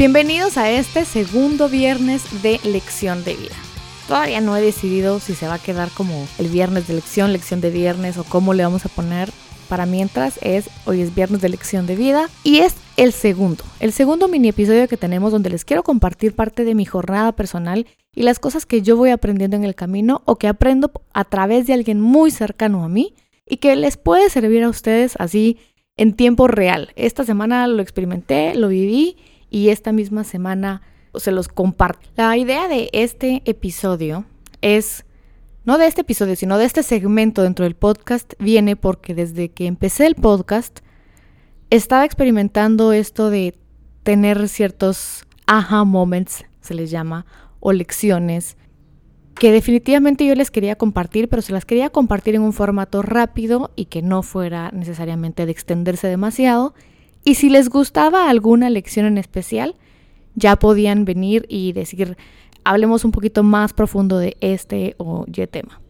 Bienvenidos a este segundo viernes de lección de vida. Todavía no he decidido si se va a quedar como el viernes de lección, lección de viernes o cómo le vamos a poner. Para mientras es, hoy es viernes de lección de vida y es el segundo, el segundo mini episodio que tenemos donde les quiero compartir parte de mi jornada personal y las cosas que yo voy aprendiendo en el camino o que aprendo a través de alguien muy cercano a mí y que les puede servir a ustedes así en tiempo real. Esta semana lo experimenté, lo viví y esta misma semana se los comparto. La idea de este episodio es, no de este episodio, sino de este segmento dentro del podcast, viene porque desde que empecé el podcast estaba experimentando esto de tener ciertos aha moments, se les llama, o lecciones que definitivamente yo les quería compartir, pero se las quería compartir en un formato rápido y que no fuera necesariamente de extenderse demasiado y si les gustaba alguna lección en especial, ya podían venir y decir, hablemos un poquito más profundo de este o y tema.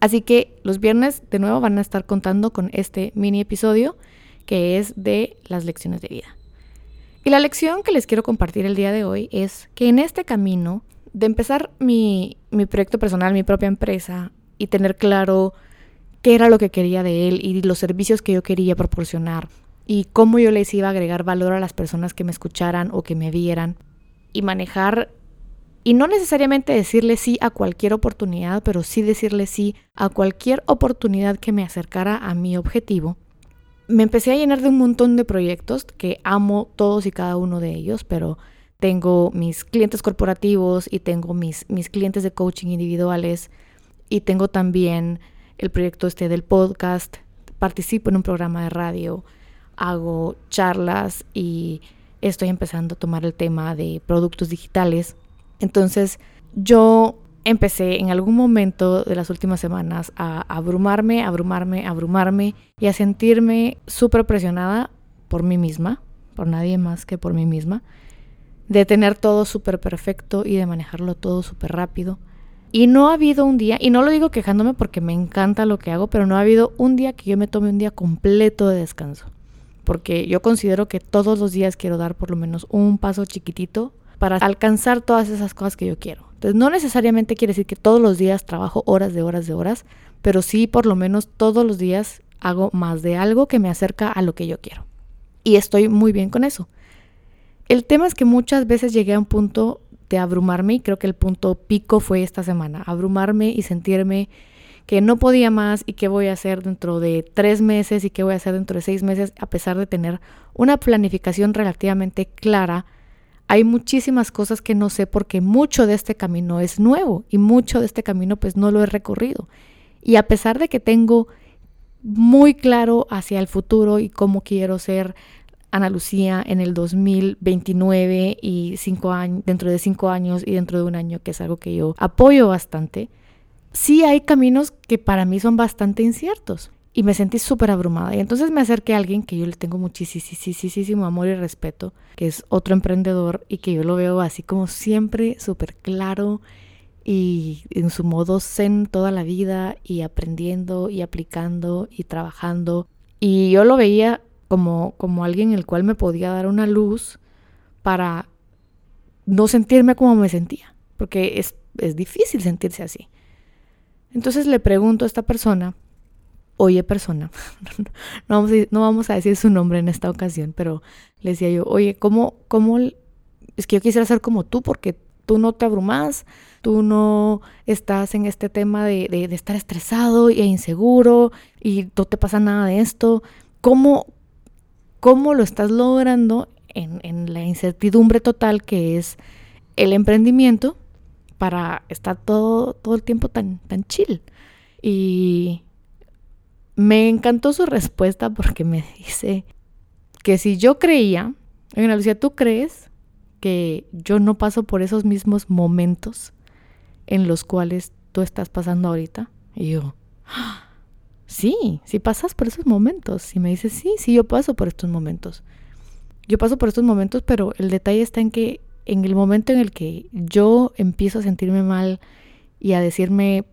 Así que los viernes de nuevo van a estar contando con este mini episodio que es de las lecciones de vida. Y la lección que les quiero compartir el día de hoy es que en este camino de empezar mi, mi proyecto personal, mi propia empresa y tener claro qué era lo que quería de él y los servicios que yo quería proporcionar, y cómo yo les iba a agregar valor a las personas que me escucharan o que me vieran y manejar y no necesariamente decirle sí a cualquier oportunidad, pero sí decirle sí a cualquier oportunidad que me acercara a mi objetivo. Me empecé a llenar de un montón de proyectos que amo todos y cada uno de ellos, pero tengo mis clientes corporativos y tengo mis, mis clientes de coaching individuales y tengo también el proyecto este del podcast, participo en un programa de radio, hago charlas y estoy empezando a tomar el tema de productos digitales. Entonces yo empecé en algún momento de las últimas semanas a abrumarme, abrumarme, abrumarme y a sentirme súper presionada por mí misma, por nadie más que por mí misma, de tener todo súper perfecto y de manejarlo todo súper rápido. Y no ha habido un día, y no lo digo quejándome porque me encanta lo que hago, pero no ha habido un día que yo me tome un día completo de descanso porque yo considero que todos los días quiero dar por lo menos un paso chiquitito para alcanzar todas esas cosas que yo quiero. Entonces no necesariamente quiere decir que todos los días trabajo horas de horas de horas, pero sí por lo menos todos los días hago más de algo que me acerca a lo que yo quiero. Y estoy muy bien con eso. El tema es que muchas veces llegué a un punto de abrumarme y creo que el punto pico fue esta semana, abrumarme y sentirme que no podía más y qué voy a hacer dentro de tres meses y qué voy a hacer dentro de seis meses, a pesar de tener una planificación relativamente clara, hay muchísimas cosas que no sé porque mucho de este camino es nuevo y mucho de este camino pues no lo he recorrido. Y a pesar de que tengo muy claro hacia el futuro y cómo quiero ser Ana Lucía en el 2029 y cinco años, dentro de cinco años y dentro de un año, que es algo que yo apoyo bastante, sí hay caminos que para mí son bastante inciertos. Y me sentí súper abrumada. Y entonces me acerqué a alguien que yo le tengo muchísimo amor y respeto, que es otro emprendedor y que yo lo veo así como siempre súper claro y en su modo zen toda la vida y aprendiendo y aplicando y trabajando. Y yo lo veía como, como alguien el cual me podía dar una luz para no sentirme como me sentía, porque es, es difícil sentirse así. Entonces le pregunto a esta persona, oye persona, no, vamos a, no vamos a decir su nombre en esta ocasión, pero le decía yo, oye, ¿cómo, cómo, es que yo quisiera ser como tú porque tú no te abrumas, tú no estás en este tema de, estar estresado e inseguro y no te pasa nada de esto. ¿Cómo, cómo lo estás logrando en la incertidumbre total que es el emprendimiento? Para estar todo, todo el tiempo tan, tan chill. Y me encantó su respuesta porque me dice que si yo creía, en la Lucía, ¿tú crees que yo no paso por esos mismos momentos en los cuales tú estás pasando ahorita? Y yo, sí, sí pasas por esos momentos. Y me dice, sí, sí, yo paso por estos momentos. Yo paso por estos momentos, pero el detalle está en que en el momento en el que yo empiezo a sentirme mal y a decirme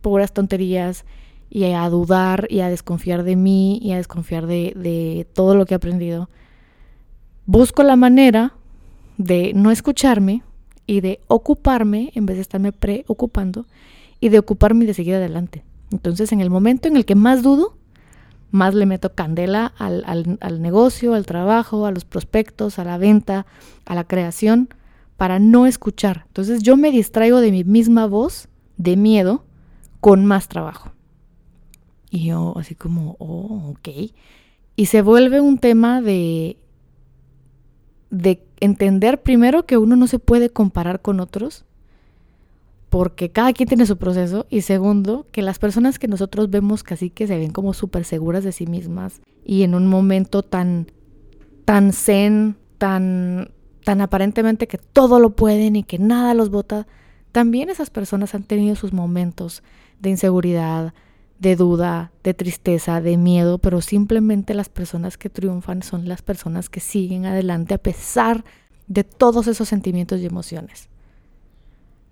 puras tonterías y a dudar y a desconfiar de mí y a desconfiar de, todo lo que he aprendido, busco la manera de no escucharme y de ocuparme en vez de estarme preocupando y de ocuparme y de seguir adelante. Entonces, en el momento en el que más dudo, más le meto candela al, al, negocio, al trabajo, a los prospectos, a la venta, a la creación, para no escuchar. Entonces yo me distraigo de mi misma voz de miedo con más trabajo. Y yo así como, oh, ok. Y se vuelve un tema de, de entender primero que uno no se puede comparar con otros porque cada quien tiene su proceso y segundo, que las personas que nosotros vemos casi que se ven como súper seguras de sí mismas y en un momento tan, tan zen, tan, tan aparentemente que todo lo pueden y que nada los bota, también esas personas han tenido sus momentos de inseguridad, de duda, de tristeza, de miedo, pero simplemente las personas que triunfan son las personas que siguen adelante a pesar de todos esos sentimientos y emociones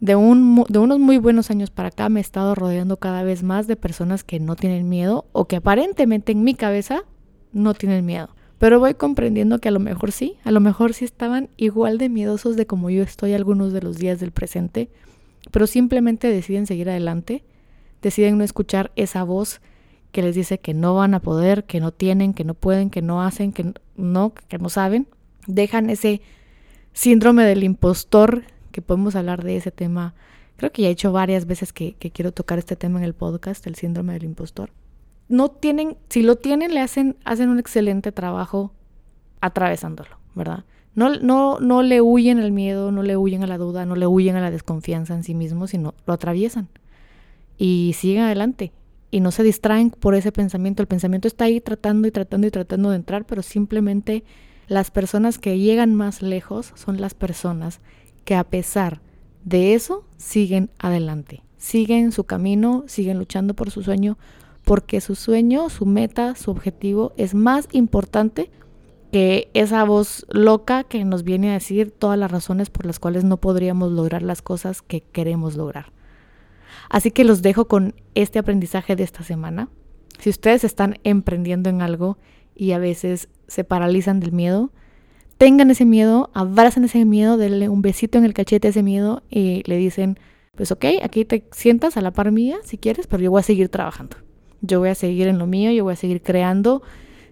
de, un, de unos muy buenos años para acá me he estado rodeando cada vez más de personas que no tienen miedo o que aparentemente en mi cabeza no tienen miedo. Pero voy comprendiendo que a lo mejor sí, a lo mejor sí estaban igual de miedosos de como yo estoy algunos de los días del presente, pero simplemente deciden seguir adelante, deciden no escuchar esa voz que les dice que no van a poder, que no tienen, que no pueden, que no hacen, que no, que no saben. Dejan ese síndrome del impostor que podemos hablar de ese tema. Creo que ya he hecho varias veces que, quiero tocar este tema en el podcast, el síndrome del impostor. No tienen, si lo tienen, le hacen, hacen un excelente trabajo atravesándolo, ¿verdad? No, no, no le huyen al miedo, no le huyen a la duda, no le huyen a la desconfianza en sí mismos, sino lo atraviesan y siguen adelante y no se distraen por ese pensamiento. El pensamiento está ahí tratando y tratando y tratando de entrar, pero simplemente las personas que llegan más lejos son las personas que a pesar de eso siguen adelante, siguen su camino, siguen luchando por su sueño, porque su sueño, su meta, su objetivo es más importante que esa voz loca que nos viene a decir todas las razones por las cuales no podríamos lograr las cosas que queremos lograr. Así que los dejo con este aprendizaje de esta semana. Si ustedes están emprendiendo en algo y a veces se paralizan del miedo, tengan ese miedo, abracen ese miedo, denle un besito en el cachete a ese miedo y le dicen, pues ok, aquí te sientas a la par mía si quieres, pero yo voy a seguir trabajando. Yo voy a seguir en lo mío, yo voy a seguir creando.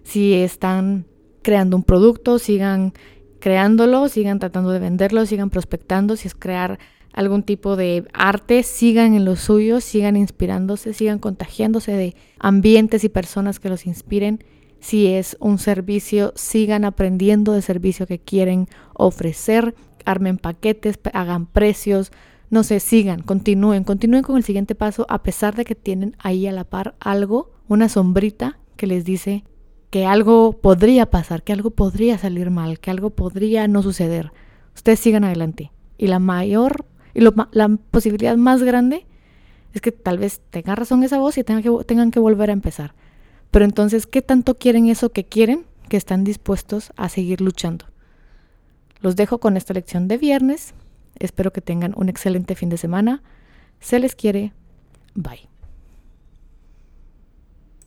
Si están creando un producto, sigan creándolo, sigan tratando de venderlo, sigan prospectando, si es crear algún tipo de arte, sigan en lo suyo, sigan inspirándose, sigan contagiándose de ambientes y personas que los inspiren si es un servicio, sigan aprendiendo de servicio que quieren ofrecer, armen paquetes, hagan precios, no sé, sigan, continúen, continúen con el siguiente paso a pesar de que tienen ahí a la par algo, una sombrita que les dice que algo podría pasar, que algo podría salir mal, que algo podría no suceder. Ustedes sigan adelante. Y la mayor, y la posibilidad más grande es que tal vez tenga razón esa voz y tengan que, tengan que volver a empezar. Pero entonces, ¿qué tanto quieren eso que quieren que están dispuestos a seguir luchando? Los dejo con esta lección de viernes. Espero que tengan un excelente fin de semana. Se les quiere. Bye.